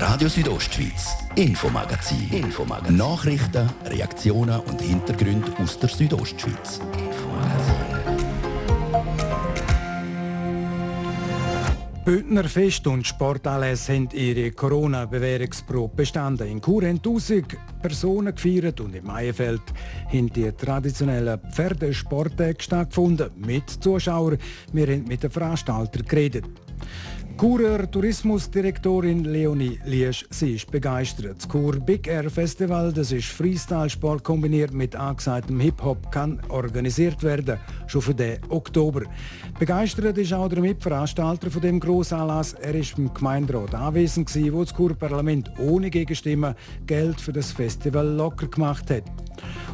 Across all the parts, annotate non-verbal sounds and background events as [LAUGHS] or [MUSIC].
Radio Südostschweiz, Infomagazin. Infomagazin. Nachrichten, Reaktionen und Hintergründe aus der Südostschweiz. Bündner Fest und Sportanlässe haben ihre Corona-Bewährungsprobe bestanden. In Chur haben 1000 Personen gefeiert und im Maienfeld haben die traditionellen Pferdesporttage stattgefunden. Mit Zuschauern. Wir haben mit den Veranstaltern geredet. Churer Tourismusdirektorin Leonie Liesch, sie ist begeistert. Das Chur Big Air Festival, das ist Freestyle-Sport kombiniert mit angesagtem Hip-Hop, kann organisiert werden, schon für den Oktober. Begeistert ist auch der Mitveranstalter von dem Grossanlass. Er ist im Gemeinderat anwesend wo das Churer Parlament ohne Gegenstimmen Geld für das Festival locker gemacht hat.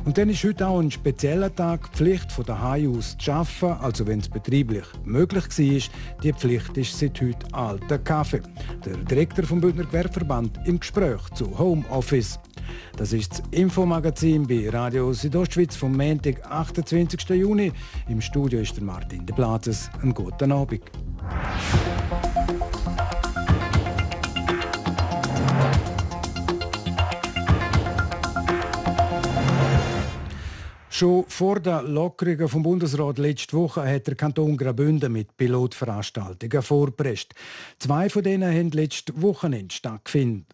Und dann ist heute auch ein spezieller Tag, die Pflicht von daheim aus zu arbeiten, also wenn es betrieblich möglich war. Die Pflicht ist seit heute alter Kaffee. Der Direktor vom Bündner Gewerbeverband im Gespräch zu Homeoffice. Das ist das Infomagazin bei Radio Südostschweiz vom Montag, 28. Juni. Im Studio ist der Martin de Platzes. Einen guten Abend. Schon vor der Lockerungen vom Bundesrat letzte Woche hat der Kanton Graubünden mit Pilotveranstaltungen vorgepresst. Zwei von denen haben letzte Wochenende stattgefunden.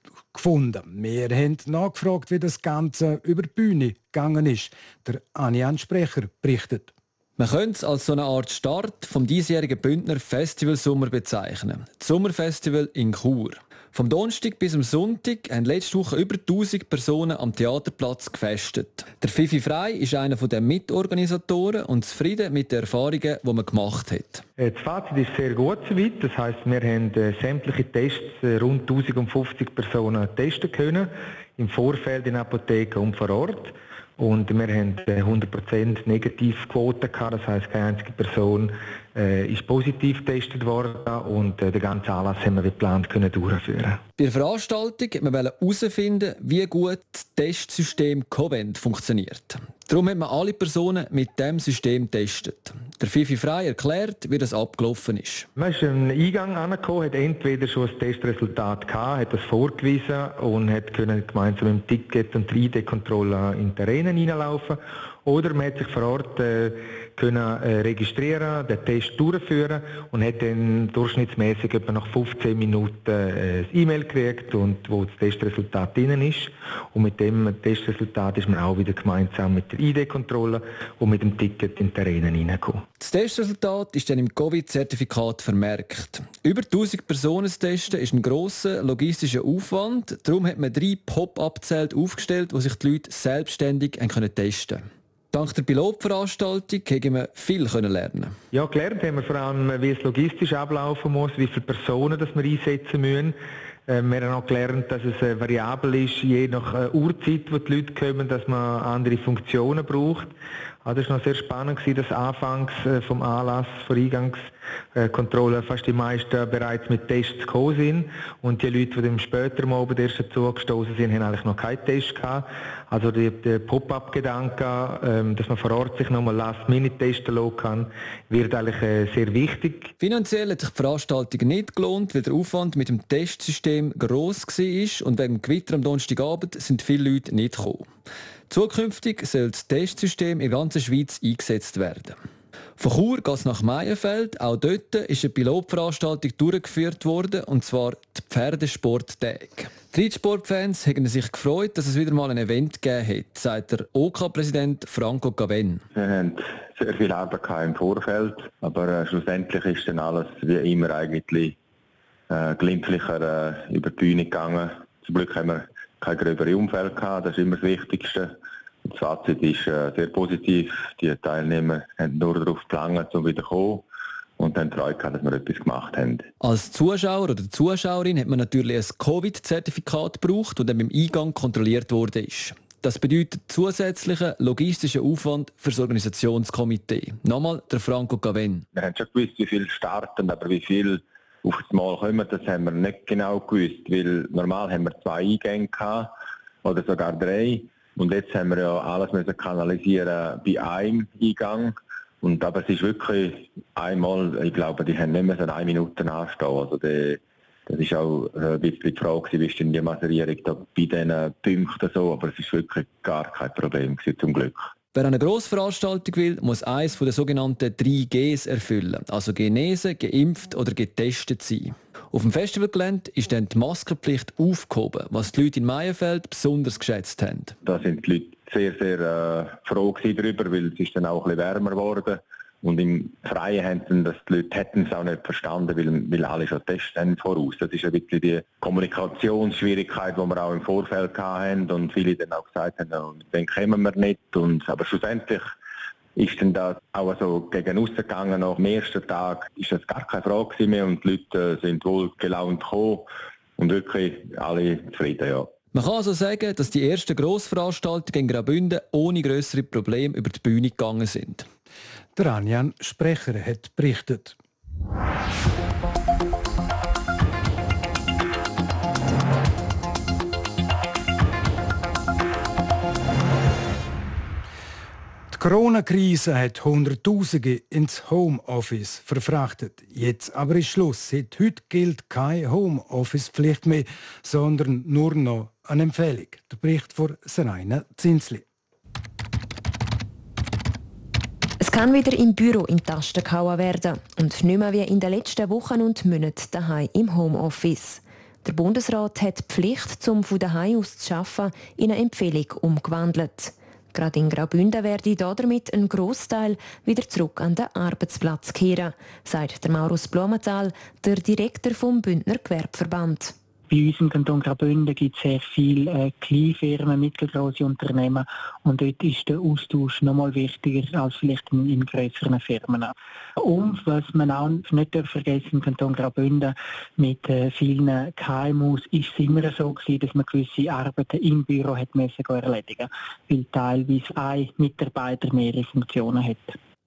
Wir haben nachgefragt, wie das Ganze über die Bühne gegangen ist. Der Anian Sprecher berichtet. Man könnte es als so eine Art Start vom diesjährigen Bündner Festival Sommer bezeichnen. Das Sommerfestival in Chur. Vom Donnerstag bis zum Sonntag haben letzte Woche über 1000 Personen am Theaterplatz gefestet. Der Fifi Frei ist einer der Mitorganisatoren und zufrieden mit den Erfahrungen, die man gemacht hat. Äh, das Fazit ist sehr gut soweit. Das heisst, wir haben äh, sämtliche Tests, äh, rund 1050 Personen testen können, im Vorfeld in Apotheken und vor Ort. Und wir haben 100% Negativquote gehabt, das heisst, keine einzige Person äh, ist positiv getestet worden und äh, den ganzen Anlass haben wir wie geplant können durchführen. Bei der Veranstaltung wollten wir herausfinden, wie gut das Testsystem Covent funktioniert. Darum haben wir alle Personen mit dem System getestet. Der Fifi Frei erklärt, wie das abgelaufen ist. Man ist einen Eingang angekommen, hat entweder schon ein Testresultat gehabt, hat das vorgewiesen und hat können gemeinsam mit dem Ticket und der ID-Kontrolle in die Arena hineinlaufen oder man hat sich vor Ort äh, können äh, registrieren, den Test durchführen und hat dann durchschnittsmäßig etwa nach 15 Minuten äh, E-Mail gekriegt und wo das Testresultat drin ist. Und mit dem Testresultat ist man auch wieder gemeinsam mit der ID-Kontrolle und mit dem Ticket in die Arena hineingekommen. Das Testresultat ist dann im Covid-Zertifikat vermerkt. Über 1000 Personen zu testen ist ein grosser logistischer Aufwand. Darum hat man drei Pop-up-Zelte aufgestellt, wo sich die Leute selbstständig testen können. Dank der Pilotveranstaltung haben wir viel lernen. Ja, gelernt haben wir vor allem, wie es logistisch ablaufen muss, wie viele Personen das wir einsetzen müssen. Ähm, wir haben auch gelernt, dass es äh, variabel ist, je nach äh, Uhrzeit, wo die Leute kommen, dass man andere Funktionen braucht. Also das war noch sehr spannend, dass anfangs äh, vom Anlass, vor Eingangskontrolle, fast die meisten bereits mit Tests gekommen sind. Und die Leute, die dann später am Abend erst dazugestoßen sind, haben eigentlich noch keinen Test gehabt. Also der, der Pop-up-Gedanke, ähm, dass man vor Ort sich nochmal Last-Minute testen lassen kann, wird eigentlich äh, sehr wichtig. Finanziell hat sich die Veranstaltung nicht gelohnt, weil der Aufwand mit dem Testsystem gross war und wegen dem Gewitter am Donnerstagabend sind viele Leute nicht gekommen. Zukünftig soll das Testsystem in der ganzen Schweiz eingesetzt werden. Von Chur geht es nach Meienfeld. Auch dort ist eine Pilotveranstaltung durchgeführt worden, und zwar die Pferdesporttage. Die Reitsportfans haben sich gefreut, dass es wieder mal ein Event gegeben hat, sagt der OK-Präsident Franco Gaven. Wir haben sehr viel Arbeit im Vorfeld, aber äh, schlussendlich ist dann alles wie immer eigentlich äh, glimpflicher äh, über die Bühne gegangen. Zum Glück haben wir kein gröbere Umfeld gehabt, das ist immer das Wichtigste. Das Fazit ist äh, sehr positiv. Die Teilnehmer haben nur darauf gelangt, um wieder zu kommen und dann Freude gehabt, dass wir etwas gemacht haben. Als Zuschauer oder Zuschauerin hat man natürlich ein Covid-Zertifikat gebraucht und dann beim Eingang kontrolliert worden ist. Das bedeutet zusätzlichen logistischen Aufwand für das Organisationskomitee. Nochmal der Franco Gaven. Wir haben schon gewusst, wie viel starten, aber wie viel auf das Mal kommen, das haben wir nicht genau gewusst, weil normal haben wir zwei Eingänge gehabt, oder sogar drei. Und jetzt haben wir ja alles müssen kanalisieren bei einem Eingang. Und, aber es ist wirklich einmal, ich glaube, die haben nicht mehr so eine Minute anstehen. Also der, Das ist auch äh, ein bisschen die Frage, wie ist denn die Maserierung da bei diesen Punkten so, aber es ist wirklich gar kein Problem gewesen, zum Glück. Wer eine Grossveranstaltung will, muss eines der sogenannten 3 Gs erfüllen, also genesen, geimpft oder getestet sein. Auf dem Festivalgelände ist dann die Maskenpflicht aufgehoben, was die Leute in Meierfeld besonders geschätzt haben. Da sind die Leute sehr, sehr äh, froh darüber, weil es ist dann auch ein bisschen wärmer geworden und im Freien haben das die Leute hätten es auch nicht verstanden, weil, weil alle schon Tests haben voraus. Das ist ein bisschen die Kommunikationsschwierigkeit, die wir auch im Vorfeld hatten und viele dann auch gesagt haben, dann kommen wir nicht. Und, aber schlussendlich ist dann da auch so gegen gegangen. Nach dem ersten Tag ist das gar keine Frage mehr und die Leute sind wohl gelaunt gekommen und wirklich alle zufrieden, ja. Man kann also sagen, dass die ersten Grossveranstaltungen in Graubünden ohne größere Probleme über die Bühne gegangen sind. Der Anjan Sprecher hat berichtet. Die Corona-Krise hat Hunderttausende ins Homeoffice verfrachtet. Jetzt aber ist Schluss. Seit heute gilt keine Homeoffice-Pflicht mehr, sondern nur noch eine Empfehlung. Der Bericht von Seraina Zinsli. Es kann wieder im Büro in Tasten gehauen werden und nicht mehr wie in den letzten Wochen und Monaten daheim im Homeoffice. Der Bundesrat hat die Pflicht, zum von daheim aus zu arbeiten, in eine Empfehlung umgewandelt. Gerade in Graubünden werde damit ein Großteil wieder zurück an den Arbeitsplatz kehren, sagt der Maurus Blumenthal, der Direktor vom Bündner Gewerbeverband. Bei uns im Kanton Graubünden gibt es sehr viele äh, Kleinfirmen, mittelgroße Unternehmen und dort ist der Austausch noch mal wichtiger als vielleicht in, in größeren Firmen. Und was man auch nicht vergessen im Kanton Graubünden mit äh, vielen KMUs ist es immer so gewesen, dass man gewisse Arbeiten im Büro hat müssen erledigen weil teilweise ein Mitarbeiter mehrere Funktionen hat.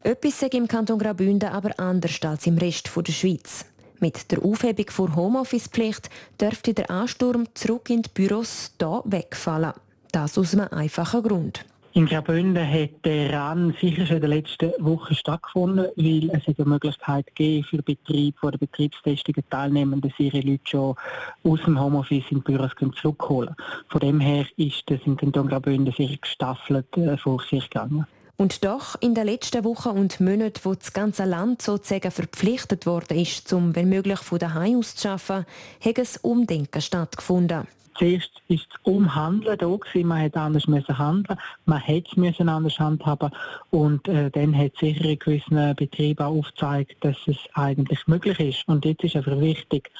Etwas im Kanton Graubünden aber anders als im Rest der Schweiz. Mit der Aufhebung der Homeoffice-Pflicht dürfte der Ansturm zurück in die Büros hier wegfallen. Das aus einem einfachen Grund. In Graubünden hat der RAN sicher schon in den letzten Wochen stattgefunden, weil es eine Möglichkeit gegeben für Betriebe, die der Betriebstestungen teilnehmen, dass ihre Leute schon aus dem Homeoffice in die Büros zurückholen. Von dem her ist das in Kanton Graubünden sehr gestaffelt äh, vor sich gegangen. Und doch in den letzten Wochen und Monaten, wo das ganze Land sozusagen verpflichtet worden ist, um wenn möglich von daheim aus zu arbeiten, hat ein Umdenken stattgefunden. Zuerst war das Umhandeln da gewesen. Man hätte anders müssen handeln, man hätte müssen anders handhaben und äh, dann hat sicher in gewissen Betrieben aufgezeigt, dass es eigentlich möglich ist. Und jetzt ist einfach wichtig,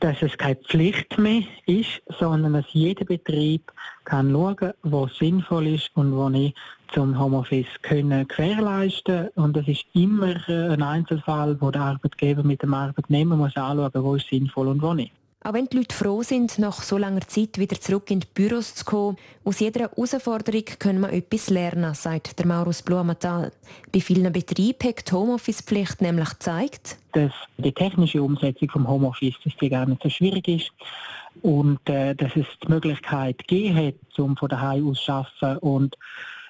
dass es keine Pflicht mehr ist, sondern dass jeder Betrieb kann schauen, was sinnvoll ist und was nicht zum Homeoffice können gewährleisten und das ist immer äh, ein Einzelfall, wo der Arbeitgeber mit dem Arbeitnehmer muss anschauen, wo ist sinnvoll und wo nicht. Auch wenn die Leute froh sind, nach so langer Zeit wieder zurück in die Büros zu kommen, aus jeder Herausforderung können wir etwas lernen, sagt der Maurus Blumenthal. Bei vielen Betrieben hat die Homeoffice-Pflicht nämlich gezeigt, dass die technische Umsetzung vom Homeoffice dass die gar nicht so schwierig ist und äh, dass es die Möglichkeit gegeben hat, um von daheim aus zu arbeiten und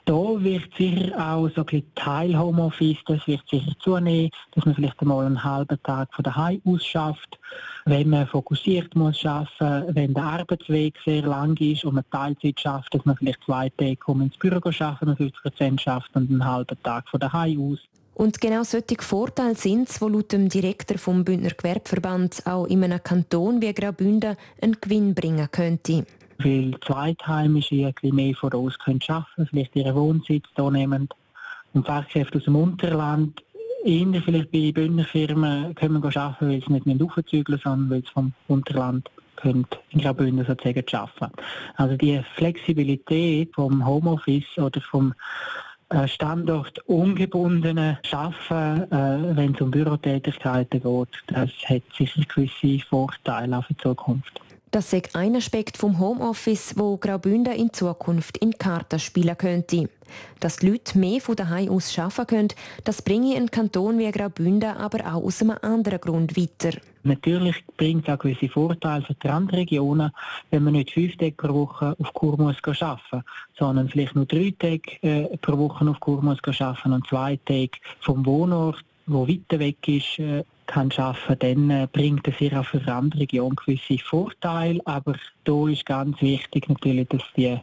da wird sicher auch so ein Teil Homeoffice, das wird sicher zunehmen, dass man vielleicht einmal einen halben Tag von daheim aus schafft, wenn man fokussiert muss schaffen, wenn der Arbeitsweg sehr lang ist und man Teilzeit schafft, dass man vielleicht zwei Tage ins Büro schaffen und 50 Prozent schafft und einen halben Tag von daheim aus. Und genau solche Vorteile sind es, die laut dem Direktor vom Bündner Gewerbeverband auch in einem Kanton wie Graubünden einen Gewinn bringen könnte weil Zweitheimische ein mehr voraus können arbeiten vielleicht ihren Wohnsitz hier nehmen. Und Fachkräfte aus dem Unterland, eher vielleicht bei Bündnerfirmen, können wir arbeiten, weil sie nicht aufzügeln sondern weil sie vom Unterland können in Graubünden sozusagen arbeiten. Also die Flexibilität vom Homeoffice oder vom äh, Standort ungebundene Arbeiten, äh, wenn es um Bürotätigkeiten geht, das hat sicher gewisse Vorteile auch für die Zukunft. Das ist ein Aspekt vom Homeoffice, wo Graubünden in Zukunft in Karten spielen könnte. Dass die Leute mehr von daheim aus arbeiten können, das bringe einen Kanton wie Graubünden aber auch aus einem anderen Grund weiter. Natürlich bringt es auch gewisse Vorteile für die Randregionen, wenn man nicht fünf Tage pro Woche auf Kur muss arbeiten sondern vielleicht nur drei Tage äh, pro Woche auf Kur muss arbeiten und zwei Tage vom Wohnort, wo weiter weg ist, äh, kann arbeiten dann äh, bringt es ihr auch für andere Region gewisse Vorteile. Aber da ist ganz wichtig natürlich, dass die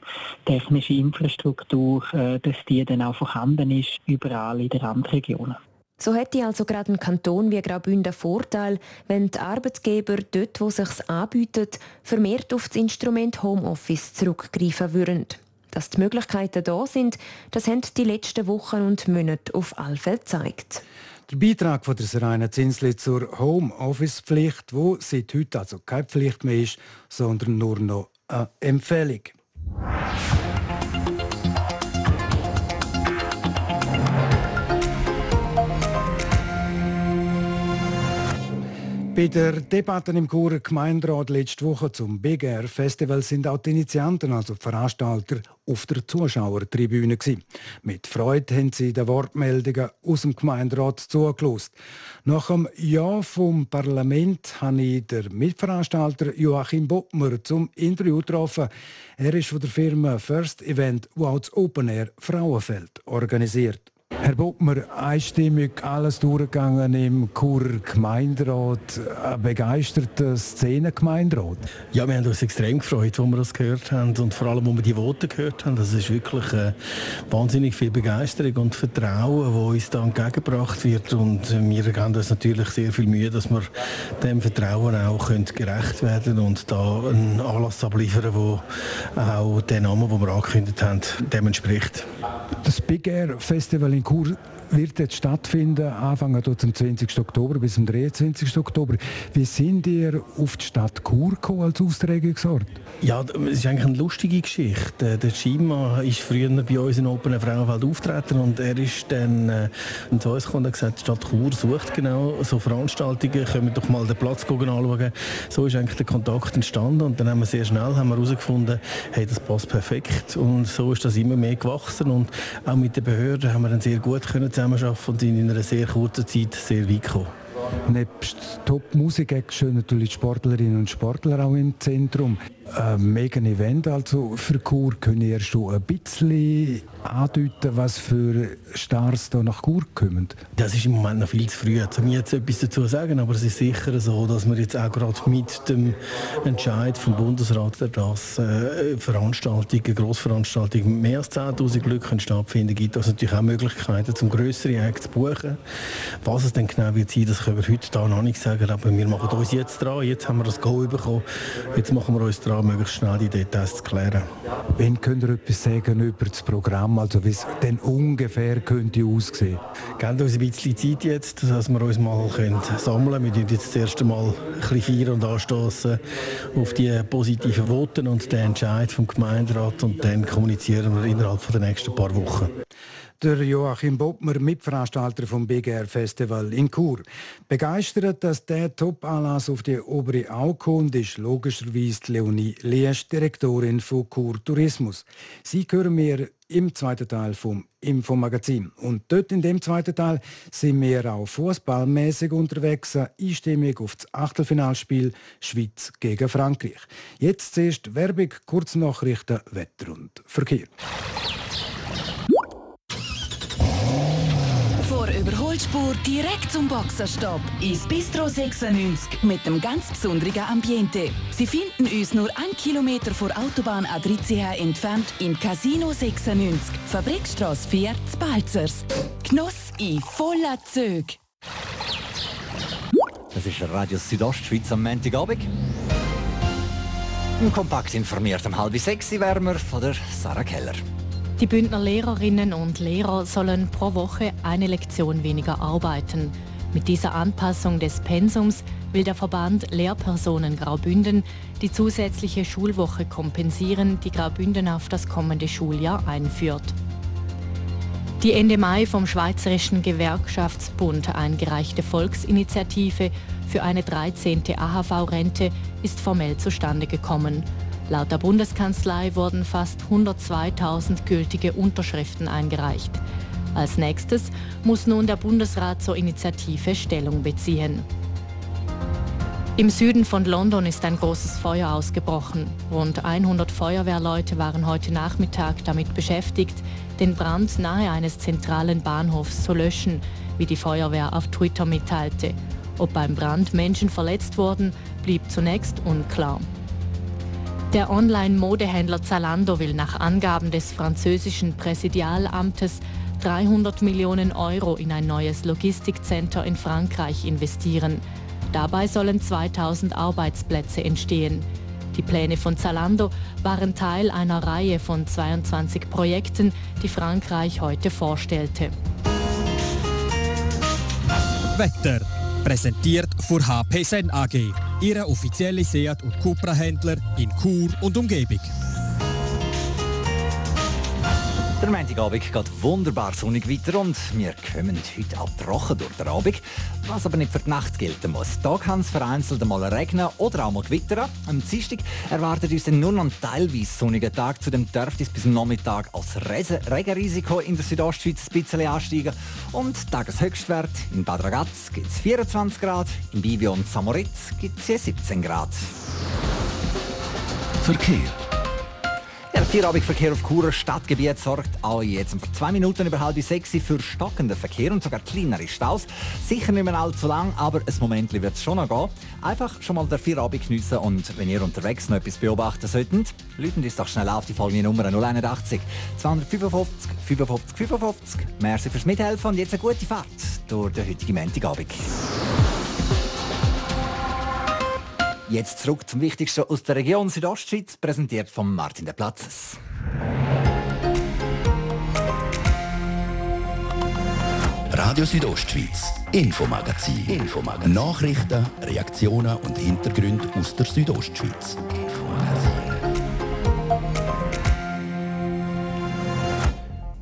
technische Infrastruktur, äh, dass die dann auch vorhanden ist, überall in den Randregionen. So hätte also gerade ein Kanton wie Graubünden Vorteil, wenn die Arbeitgeber dort, wo sich's anbietet, vermehrt auf das Instrument Homeoffice zurückgreifen würden. Dass die Möglichkeiten da sind, das haben die letzten Wochen und Monate auf alle Fälle gezeigt. Der Beitrag von der Serena Zinsli zur Homeoffice-Pflicht, wo seit heute also keine Pflicht mehr ist, sondern nur noch eine Empfehlung. Bei der Debatte im Churer Gemeinderat letzte Woche zum Big Air Festival sind auch die Initianten, also die Veranstalter, auf der Zuschauertribüne gewesen. Mit Freude haben sie den Wortmeldungen aus dem Gemeinderat zugelost. Nach dem Ja vom Parlament habe ich den Mitveranstalter Joachim Bottmer zum Interview getroffen. Er ist von der Firma First Event, wo das Open Air Frauenfeld organisiert. Herr Bockmer, einstimmig alles durchgegangen im Churer Gemeinderat. Ein begeisterter Szenengemeinderat? Ja, wir haben uns extrem gefreut, als wir das gehört haben und vor allem, als wir die Worte gehört haben. Das ist wirklich äh, wahnsinnig viel Begeisterung und Vertrauen, das uns da entgegengebracht wird und wir geben uns natürlich sehr viel Mühe, dass wir dem Vertrauen auch gerecht werden und da einen Anlass abliefern, der auch den Namen, den wir angekündigt haben, dem entspricht. Das Big Air Festival in Chur cours wird jetzt stattfinden, anfangen zum 20. Oktober bis zum 23. Oktober. Wie sind ihr auf die Stadt Chur gekommen als Austragungsort? Ja, es ist eigentlich eine lustige Geschichte. Der Schima ist früher bei uns in Open Frauenfeld auftreten und er ist dann äh, zu uns gekommen und hat gesagt, die Stadt Chur sucht genau so Veranstaltungen, können wir doch mal den Platz anschauen. So ist eigentlich der Kontakt entstanden und dann haben wir sehr schnell herausgefunden, hey, das passt perfekt und so ist das immer mehr gewachsen und auch mit den Behörden haben wir dann sehr gut können zusammenarbeiten und in einer sehr kurzen Zeit sehr weit gekommen. Nebst Top-Musik stehen natürlich Sportlerinnen und Sportler auch im Zentrum. Ein mega Event also für Chur. Können ihr schon ein bisschen andeuten, was für Stars da nach Chur kommen? Das ist im Moment noch viel zu früh, um jetzt etwas dazu zu sagen. Aber es ist sicher so, dass wir jetzt auch gerade mit dem Entscheid vom Bundesrat, dass äh, Veranstaltungen, Grossveranstaltungen mehr als 10'000 Glück stattfinden, gibt es natürlich auch Möglichkeiten, zum grössere Acts zu buchen. Was es dann genau wird sein, das können wir heute da noch nicht sagen. Aber wir machen uns jetzt dran. Jetzt haben wir das Go bekommen. Jetzt machen wir uns dran daran, möglichst schnell die Details zu klären. Wann könnt ihr etwas sagen über das Programm, also wie es denn ungefähr könnte aussehen? Gebt uns ein bisschen Zeit jetzt, dass wir uns mal können sammeln können. Wir tun jetzt das erste Mal ein bisschen feiern und anstoßen auf die positiven Voten und den Entscheid vom Gemeinderat und dann kommunizieren wir innerhalb der nächsten paar Wochen der Joachim Bottmer, Mitveranstalter vom BGR Festival in Chur. Begeistert, dass der Top-Anlass auf die obere Au kommt, ist logischerweise Leonie Liesch, Direktorin von Chur Tourismus. Sie hören wir im zweiten Teil vom Infomagazin. Und dort in dem zweiten Teil sind wir auch fußballmäßig unterwegs, einstimmig auf das Achtelfinalspiel Schweiz gegen Frankreich. Jetzt zuerst Werbung, Kurznachrichten, Wetter und Verkehr. Überholspur direkt zum Boxerstopp ins Bistro 96 mit dem ganz besonderen Ambiente. Sie finden uns nur ein Kilometer vor Autobahn A3CH entfernt im Casino 96, Fabrikstrasse 4, Balzers. Genuss in voller Züg. Das ist Radio Südostschweiz am Montagabend. Kompakt informiert um halb sechs wärmer von der Sarah Keller. Die Bündner Lehrerinnen und Lehrer sollen pro Woche eine Lektion weniger arbeiten. Mit dieser Anpassung des Pensums will der Verband Lehrpersonen Graubünden die zusätzliche Schulwoche kompensieren, die Graubünden auf das kommende Schuljahr einführt. Die Ende Mai vom Schweizerischen Gewerkschaftsbund eingereichte Volksinitiative für eine 13. AHV-Rente ist formell zustande gekommen. Laut der Bundeskanzlei wurden fast 102.000 gültige Unterschriften eingereicht. Als nächstes muss nun der Bundesrat zur Initiative Stellung beziehen. Im Süden von London ist ein großes Feuer ausgebrochen. Rund 100 Feuerwehrleute waren heute Nachmittag damit beschäftigt, den Brand nahe eines zentralen Bahnhofs zu löschen, wie die Feuerwehr auf Twitter mitteilte. Ob beim Brand Menschen verletzt wurden, blieb zunächst unklar. Der Online-Modehändler Zalando will nach Angaben des französischen Präsidialamtes 300 Millionen Euro in ein neues Logistikcenter in Frankreich investieren. Dabei sollen 2000 Arbeitsplätze entstehen. Die Pläne von Zalando waren Teil einer Reihe von 22 Projekten, die Frankreich heute vorstellte. Wetter präsentiert von HP Sen AG, Ihre offizielle Seat- und Cupra-Händler in Chur und Umgebung. Der Montagabend geht wunderbar sonnig weiter und wir kommen heute auch trocken durch den Abend, was aber nicht für die Nacht gelten muss. Da kann es vereinzelt mal regnen oder auch mal gewittern. Am Dienstag erwartet uns nur noch ein teilweise sonniger Tag. Zudem dürfte es bis zum Nachmittag als Regenrisiko in der Südostschweiz ein bisschen ansteigen. Und Tageshöchstwert in Bad Ragaz gibt es 24 Grad, in Bivio und Samoritz gibt es 17 Grad. Verkehr der Vierabendverkehr auf Churer Stadtgebiet sorgt auch jetzt vor zwei Minuten über halb sechs für stockenden Verkehr und sogar kleinere Staus. Sicher nicht mehr allzu lang, aber ein Moment wird es schon noch gehen. Einfach schon mal der Vierabend geniessen und wenn ihr unterwegs noch etwas beobachten solltet, läuten uns doch schnell auf die folgende Nummer 081 255 55 55. Merci fürs Mithelfen und jetzt eine gute Fahrt durch den heutigen Montagabend. Jetzt zurück zum Wichtigsten aus der Region Südostschweiz, präsentiert von Martin de Platzes. Radio Südostschweiz, Infomagazin. Infomagazin. Nachrichten, Reaktionen und Hintergründe aus der Südostschweiz.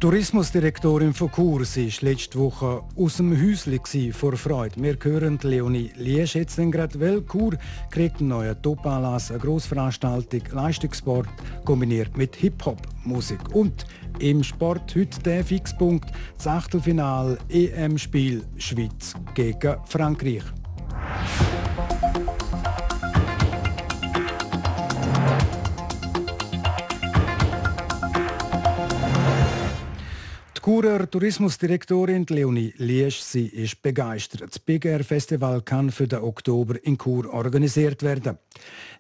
Tourismusdirektorin von sie war letzte Woche aus dem Häuschen vor Freude. Wir hören Leonie Liesch jetzt gerade, weil Chur kriegt einen neuen Top-Anlass, eine Grossveranstaltung, Leistungssport kombiniert mit Hip-Hop-Musik. Und im Sport heute der Fixpunkt, das Achtelfinal EM-Spiel Schweiz gegen Frankreich. Churer Tourismusdirektorin Leonie Liesch, sie ist begeistert. Das Big Air Festival kann für den Oktober in Chur organisiert werden.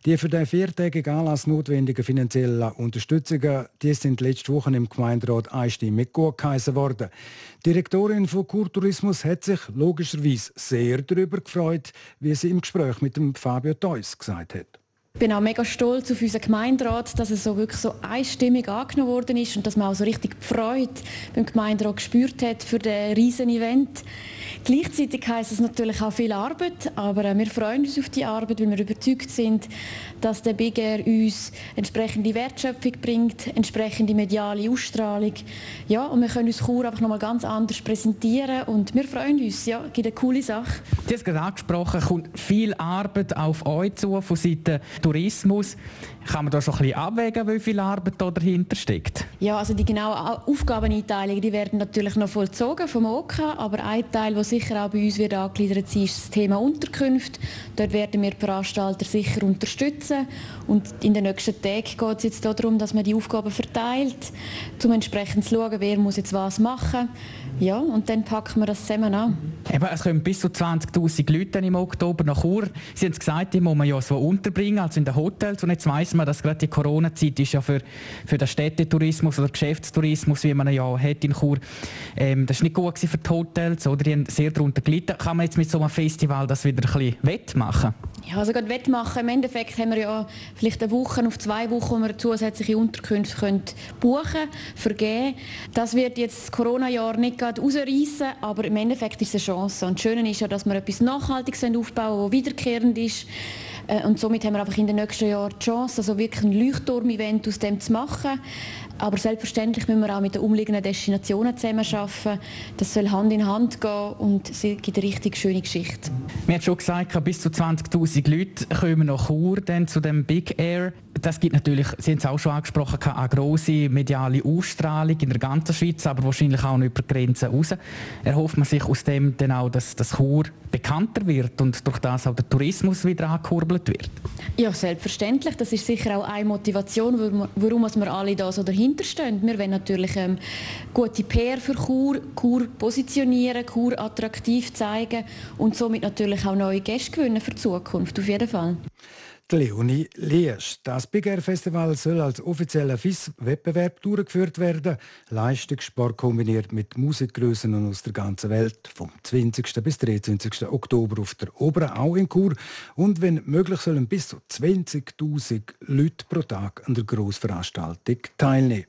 Die für den viertägigen Anlass notwendigen finanziellen Unterstützungen die sind letzte Woche im Gemeinderat einstimmig geheißen worden. Die Direktorin von Chur Tourismus hat sich logischerweise sehr darüber gefreut, wie sie im Gespräch mit dem Fabio Theus gesagt hat. Ich bin auch mega stolz auf unseren Gemeinderat, dass es so wirklich so einstimmig angenommen worden ist und dass man auch so richtig Freude beim Gemeinderat gespürt hat für den riesen Event. Gleichzeitig heißt es natürlich auch viel Arbeit, aber äh, wir freuen uns auf die Arbeit, weil wir überzeugt sind, dass der Big Air uns entsprechende Wertschöpfung bringt, entsprechende mediale Ausstrahlung. Ja, und wir können uns Chur einfach nochmal ganz anders präsentieren und wir freuen uns, ja, gibt eine coole Sache. Du hast gerade angesprochen, kommt viel Arbeit auf euch zu von Seiten Tourismus. Kann man da schon ein bisschen abwägen, wie viel Arbeit da dahinter steckt? Ja, also die genauen Aufgabeneinteilungen, die werden natürlich noch vollzogen vom OK, aber ein Teil, der sicher auch bei uns wird angegliedert ist, ist das Thema Unterkunft. Dort werden wir die Veranstalter sicher unterstützen und in den nächsten Tagen geht es jetzt darum, dass man die Aufgaben verteilt, um entsprechend zu schauen, wer muss jetzt was machen muss. Ja, und dann packen wir das zusammen an. Eben, es kommen bis zu 20'000 Leute im Oktober nach Chur. Sie haben es gesagt, die muss man ja so unterbringen, also in den Hotels. Und jetzt weiss man, dass gerade die Corona-Zeit ist ja für, für den Städtetourismus oder Geschäftstourismus, wie man ja hat in Chur, ähm, das ist nicht gut für die Hotels, oder? Die haben sehr darunter gelitten. Kann man jetzt mit so einem Festival das wieder ein bisschen wettmachen? Ja, also gerade wettmachen. Im Endeffekt haben wir ja vielleicht eine Woche auf zwei Wochen, wo wir zusätzliche Unterkünfte können buchen vergeben. Das wird jetzt das Corona-Jahr nicht gerade rausreißen, aber im Endeffekt ist es eine Chance. Und das Schöne ist ja, dass wir etwas Nachhaltiges aufbauen, das wiederkehrend ist. Äh, und somit haben wir einfach in den nächsten Jahren die Chance, also wirklich ein Leuchtturm-Event aus dem zu machen. Aber selbstverständlich müssen wir auch mit den umliegenden Destinationen zusammenarbeiten. Das soll Hand in Hand gehen und es gibt eine richtig schöne Geschichte. Wir haben schon gesagt, bis zu 20'000 Leute kommen nach Chur dann zu dem Big Air. Das gibt natürlich, Sie haben es auch schon angesprochen, eine grosse mediale Ausstrahlung in der ganzen Schweiz, aber wahrscheinlich auch über die Grenzen raus. Erhofft man sich aus dem dann auch, dass das Chur bekannter wird und durch das auch der Tourismus wieder angekurbelt wird? Ja, selbstverständlich. Das ist sicher auch eine Motivation, warum wir alle da so dahinter stehen. Wir wollen natürlich ähm, gute PR für Chur, Chur positionieren, Chur attraktiv zeigen und somit natürlich auch neue Gäste gewinnen für die Zukunft, auf jeden Fall. Leonie Liesch. Das Big Air Festival soll als offizieller FIS-Wettbewerb durchgeführt werden. Leistungssport kombiniert mit Musikgrößen aus der ganzen Welt. Vom 20. bis 23. Oktober auf der Oberen Au in Chur. Und wenn möglich sollen bis zu 20.000 Leute pro Tag an der Grossveranstaltung teilnehmen.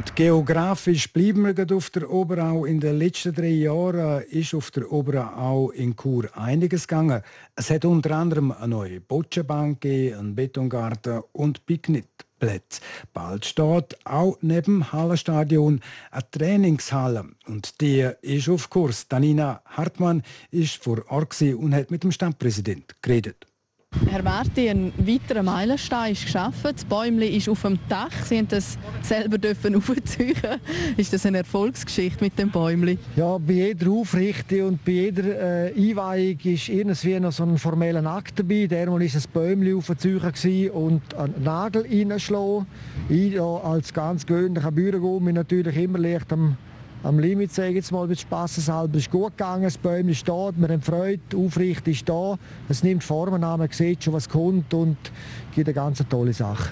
Und geografisch bleiben wir auf der Oberau. In den letzten drei Jahren ist auf der Oberau in Chur einiges gegangen. Es hat unter anderem eine neue Botschenbank, einen Betongarten und Picknickplätze. Bald steht auch neben dem Hallenstadion eine Trainingshalle. Und die ist auf Kurs. Danina Hartmann ist vor Ort und hat mit dem Stadtpräsidenten geredet. Herr Marti, ein weiterer Meilenstein ist geschaffen. Das Bäumli ist auf dem Dach. Sie haben das selber dürfen [LAUGHS] aufziehen. Ist das eine Erfolgsgeschichte mit dem Bäumli? Ja, bei jeder Aufrichtung und bei jeder äh, Einweihung ist irgendwie noch so ein formeller Akt dabei. Dermal war ein Bäumli aufziehen und einen Nagel reinschlagen. Ich ja, als ganz gewöhnlicher Bürgergummi natürlich immer leicht am am Limit, sage ich jetzt mal, mit Spasseshalber ist gut gegangen, das Bäumchen steht, wir haben Freude, die Aufrichtung ist da, es nimmt Formen an, man sieht schon, was kommt und gibt eine ganz tolle Sache.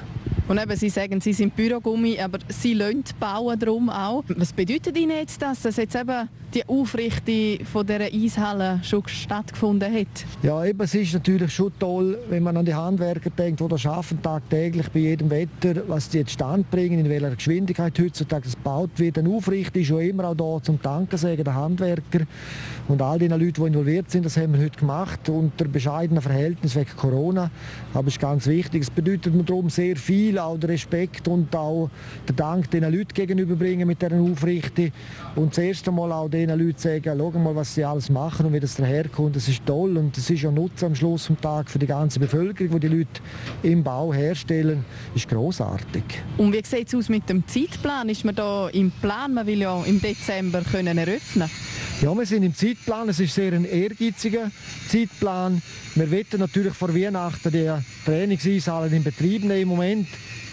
Und eben, Sie sagen, Sie sind Bürogummi, aber Sie lassen bauen darum auch. Was bedeutet Ihnen jetzt das, dass jetzt eben die Aufrichtung von dieser Eishalle schon stattgefunden hat? Ja, eben, es ist natürlich schon toll, wenn man an die Handwerker denkt, die da arbeiten tagtäglich bei jedem Wetter, was die jetzt Stand bringen, in welcher Geschwindigkeit heutzutage das gebaut wird. Eine Aufrichtung ist schon immer auch da zum Danken sagen, der Handwerker und all den Leuten, die involviert sind. Das haben wir heute gemacht unter bescheidenen Verhältnissen wegen Corona. Aber es ist ganz wichtig. Es bedeutet mir darum sehr viel, auch der Respekt und auch der Dank den Leuten gegenüberbringen mit dieser Aufrichtung. Und das erste Mal auch den Leuten sagen, schau mal, was sie alles machen und wie das daherkommt. Das ist toll und das ist ja Nutzen am Schluss des Tages für die ganze Bevölkerung, die die Leute im Bau herstellen, ist großartig. Und wie sieht es aus mit dem Zeitplan? Ist man da im Plan? Man will ja im Dezember können eröffnen. Ja, wir sind im Zeitplan. Es ist sehr ein ehrgeiziger Zeitplan. Wir wollen natürlich vor Weihnachten die Trainingseinsäle in Betrieb nehmen. Im Moment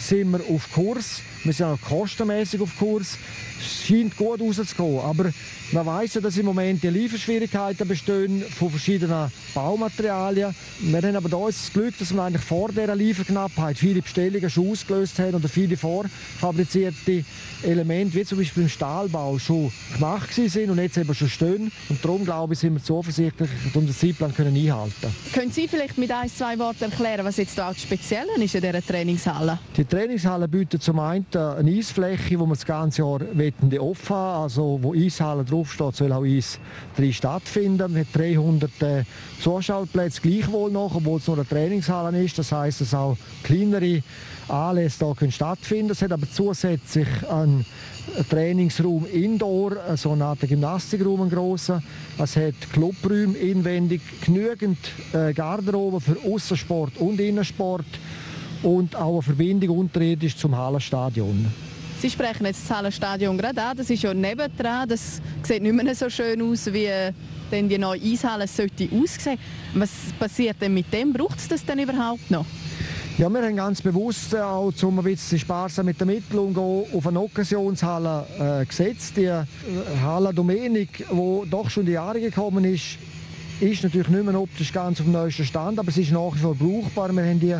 sind wir auf Kurs. Wir sind auch kostenmäßig auf Kurs. Es scheint gut rauszukommen. Aber man weiß ja, dass im Moment die Lieferschwierigkeiten bestehen von verschiedenen Baumaterialien. Wir haben aber da das Glück, dass wir eigentlich vor dieser Lieferknappheit viele Bestellungen schon ausgelöst haben oder viele vorfabrizierte Elemente, wie zum Beispiel im Stahlbau, schon gemacht sind und jetzt eben schon stehen. Und darum, glaube ich, sind wir zuversichtlich und den Zeitplan können einhalten Können Sie vielleicht mit ein, zwei Worten erklären, was jetzt da speziell ist in dieser Trainingshalle? Die Trainingshalle bietet zum einen eine Eisfläche, wo wir das ganze Jahr offen haben, also wo Eishalle draufsteht, soll auch Eis drin stattfinden. Haben 300 äh, gleichwohl noch, obwohl es nur eine Trainingshalle ist. Das heißt, dass auch kleinere Anlässe hier stattfinden Es hat aber zusätzlich einen Trainingsraum Indoor, so eine Art Gymnastikraum, einen grossen. Es hat Clubräume inwendig, genügend äh, Garderobe für Außensport und Innensport und auch eine Verbindung unterirdisch zum Hallenstadion. Sie sprechen jetzt das Hallenstadion gerade an, das ist ja nebendran, das sieht nicht mehr so schön aus, wie denn die neue Eishalle sollte aussehen. Was passiert denn mit dem? Braucht es das denn überhaupt noch? Ja, wir haben ganz bewusst äh, auch, um ein bisschen sparsam mit der Mittel umzugehen, auf eine Occasionshalle äh, gesetzt. Die äh, Halle Domenik, die doch schon die Jahre gekommen ist, ist natürlich nicht mehr optisch ganz auf dem neuesten Stand, aber es ist nach wie vor brauchbar. Wir haben die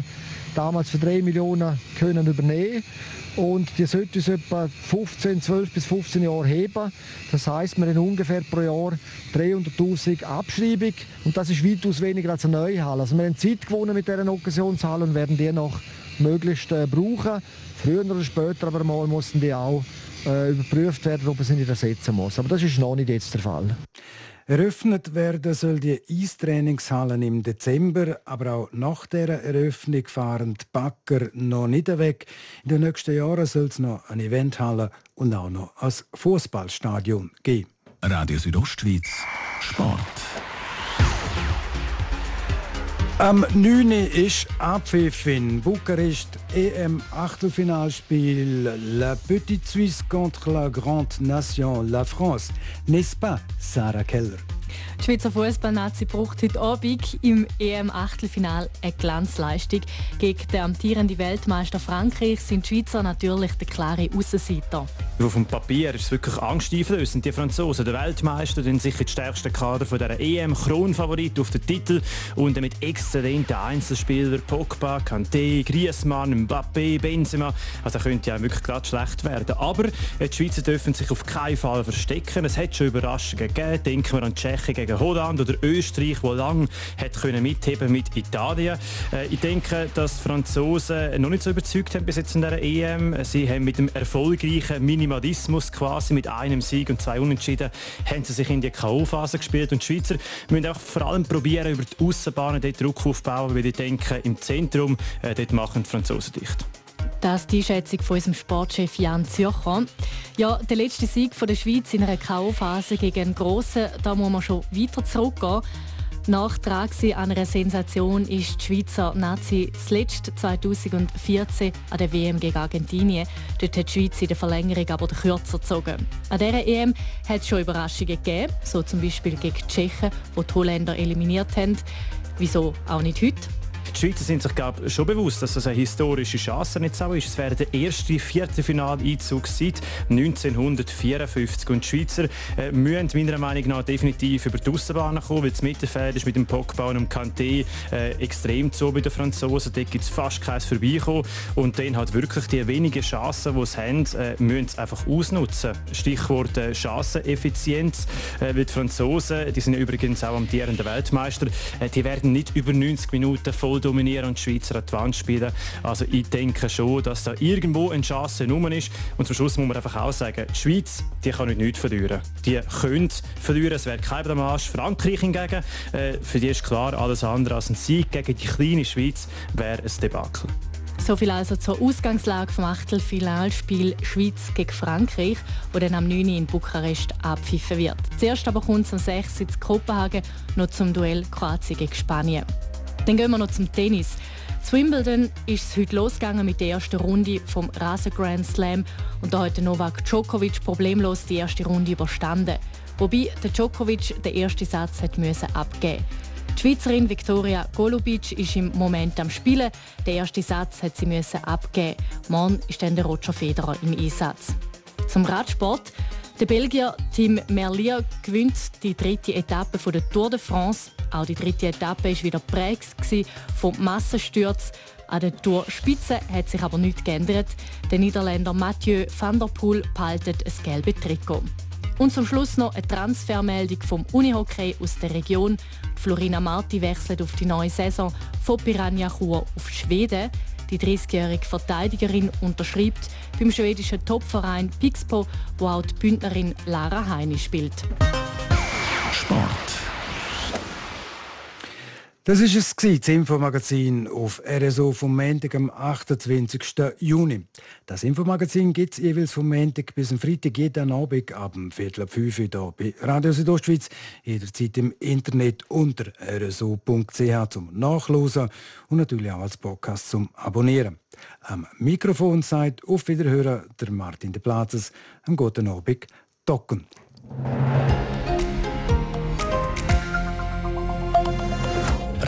damals für 3 Millionen können übernehmen und die sollte uns etwa 15, 12 bis 15 Jahre heben. Das heißt, wir haben ungefähr pro Jahr 300'000 Abschreibung und das ist weitaus weniger als eine neue Halle. Also wir haben Zeit gewonnen mit dieser Occasionshalle und werden die noch möglichst äh, brauchen. Früher oder später aber mal mussten die auch äh, überprüft werden, ob man sie nicht ersetzen muss. Aber das ist noch nicht jetzt der Fall. Eröffnet werden soll die Eistrainingshallen im Dezember, aber auch nach der Eröffnung fahren die Backer noch nicht weg. In den nächsten Jahren soll es noch eine Eventhalle und auch noch ein Fußballstadion geben. Radio Südostschweiz Sport. Am 9. ist Abpfiff in Bukarest, EM-Achtelfinalspiel La Petite Suisse contre la Grande Nation, la France. N'est-ce pas, Sarah Keller? Die Schweizer Fußballnazi braucht heute Abend im EM-Achtelfinal eine Glanzleistung. Gegen den amtierenden Weltmeister Frankreich sind die Schweizer natürlich der klare Aussenseiter. Auf dem Papier ist es wirklich angsteinflößend. Die Franzosen, der Weltmeister, sind sicher die stärksten Kader von der EM, Kronfavorit auf den Titel und mit exzellenten Einzelspielern Pogba, Kanté, Griezmann, Mbappé, Benzema. Also könnte ja wirklich gerade schlecht werden. Aber die Schweizer dürfen sich auf keinen Fall verstecken. Es hat schon Überraschungen gegeben. Denken wir an Tschechien gegen Holland oder Österreich, wo lang hat können mitheben mit Italien. Äh, ich denke, dass die Franzosen noch nicht so überzeugt haben bis jetzt in der EM. Sie haben mit dem erfolgreichen Minimalismus quasi mit einem Sieg und zwei Unentschieden haben sie sich in die K.O.-Phase gespielt und die Schweizer müssen auch vor allem probieren über die Außenbahnen dort Druck aufbauen, weil ich denke, im Zentrum äh, dort machen die Franzosen dicht. Das ist die Einschätzung von unserem Sportchef Jan Zürcher. Ja, der letzte Sieg von der Schweiz in einer K.O.-Phase gegen einen Grossen, da muss man schon weiter zurückgehen. Nachtrag an einer Sensation ist die Schweizer Nazi zuletzt 2014 an der WM gegen Argentinien. Dort hat die Schweiz in der Verlängerung aber den Kürzer gezogen. An dieser EM hat es schon Überraschungen gegeben, so zum Beispiel gegen die Tschechen, die die Holländer eliminiert haben. Wieso auch nicht heute? Schweizer sind sich glaub, schon bewusst, dass das eine historische Chance nicht so ist. Es wäre der erste Viertelfinaleinzug seit 1954 und die Schweizer äh, müssen meiner Meinung nach definitiv über die Außenbahn kommen, weil das Mittelfeld ist mit dem Pogba und dem Kanté äh, extrem zu bei den Franzosen. Dort gibt es fast kein Vorbeikommen und dann halt wirklich die wenigen Chancen, die sie haben, äh, müssen sie einfach ausnutzen. Stichwort äh, Chanceneffizienz, äh, die Franzosen, die sind übrigens auch amtierende Weltmeister, äh, die werden nicht über 90 Minuten voll dominieren und die Schweizer an die Wand spielen. Also ich denke schon, dass da irgendwo eine Chance rum ist. Und zum Schluss muss man einfach auch sagen, die Schweiz, die kann nicht nichts verlieren. Die können verlieren, es wäre kein Blamage. Frankreich hingegen, äh, für die ist klar, alles andere als ein Sieg gegen die kleine Schweiz wäre ein Debakel. So viel also zur Ausgangslage vom Achtelfinalspiel Schweiz gegen Frankreich, wo dann am 9. in Bukarest abpfiffen wird. Zuerst aber kommt es am 6. in Kopenhagen noch zum Duell Kroatien gegen Spanien. Dann gehen wir noch zum Tennis. Zu Wimbledon ist es heute losgegangen mit der ersten Runde vom Rasen Grand Slam und da hat Novak Djokovic problemlos die erste Runde überstanden. Wobei der Djokovic den ersten Satz hat müssen abgeben Die Schweizerin Viktoria Golubic ist im Moment am Spielen. Den ersten Satz hat sie müssen abgeben. Morgen ist dann der Roger Federer im Einsatz. Zum Radsport. Der Belgier Tim Merlier gewinnt die dritte Etappe der Tour de France. Auch die dritte Etappe war wieder prägt vom Massensturz. An der Tourspitze hat sich aber nichts geändert. Der Niederländer Mathieu van der Poel behaltet ein gelbes Trikot. Und zum Schluss noch eine Transfermeldung vom Unihockey aus der Region. Florina Marti wechselt auf die neue Saison von Piranha Chur auf Schweden. Die 30-jährige Verteidigerin unterschreibt beim schwedischen Topverein Pixpo, wo auch die Bündnerin Lara Heini spielt. Sport. Das ist es das Infomagazin auf RSO vom Montag am 28. Juni. Das Infomagazin gibt es jeweils vom Montag bis zum Freitag jeden Abend ab dem Viertel ab 5 Uhr hier bei Radio Südostschweiz. Jederzeit im Internet unter rso.ch zum Nachlesen und natürlich auch als Podcast zum Abonnieren. Am Mikrofon seid auf Wiederhören der Martin de Platzes. Einen guten Abend, Docken.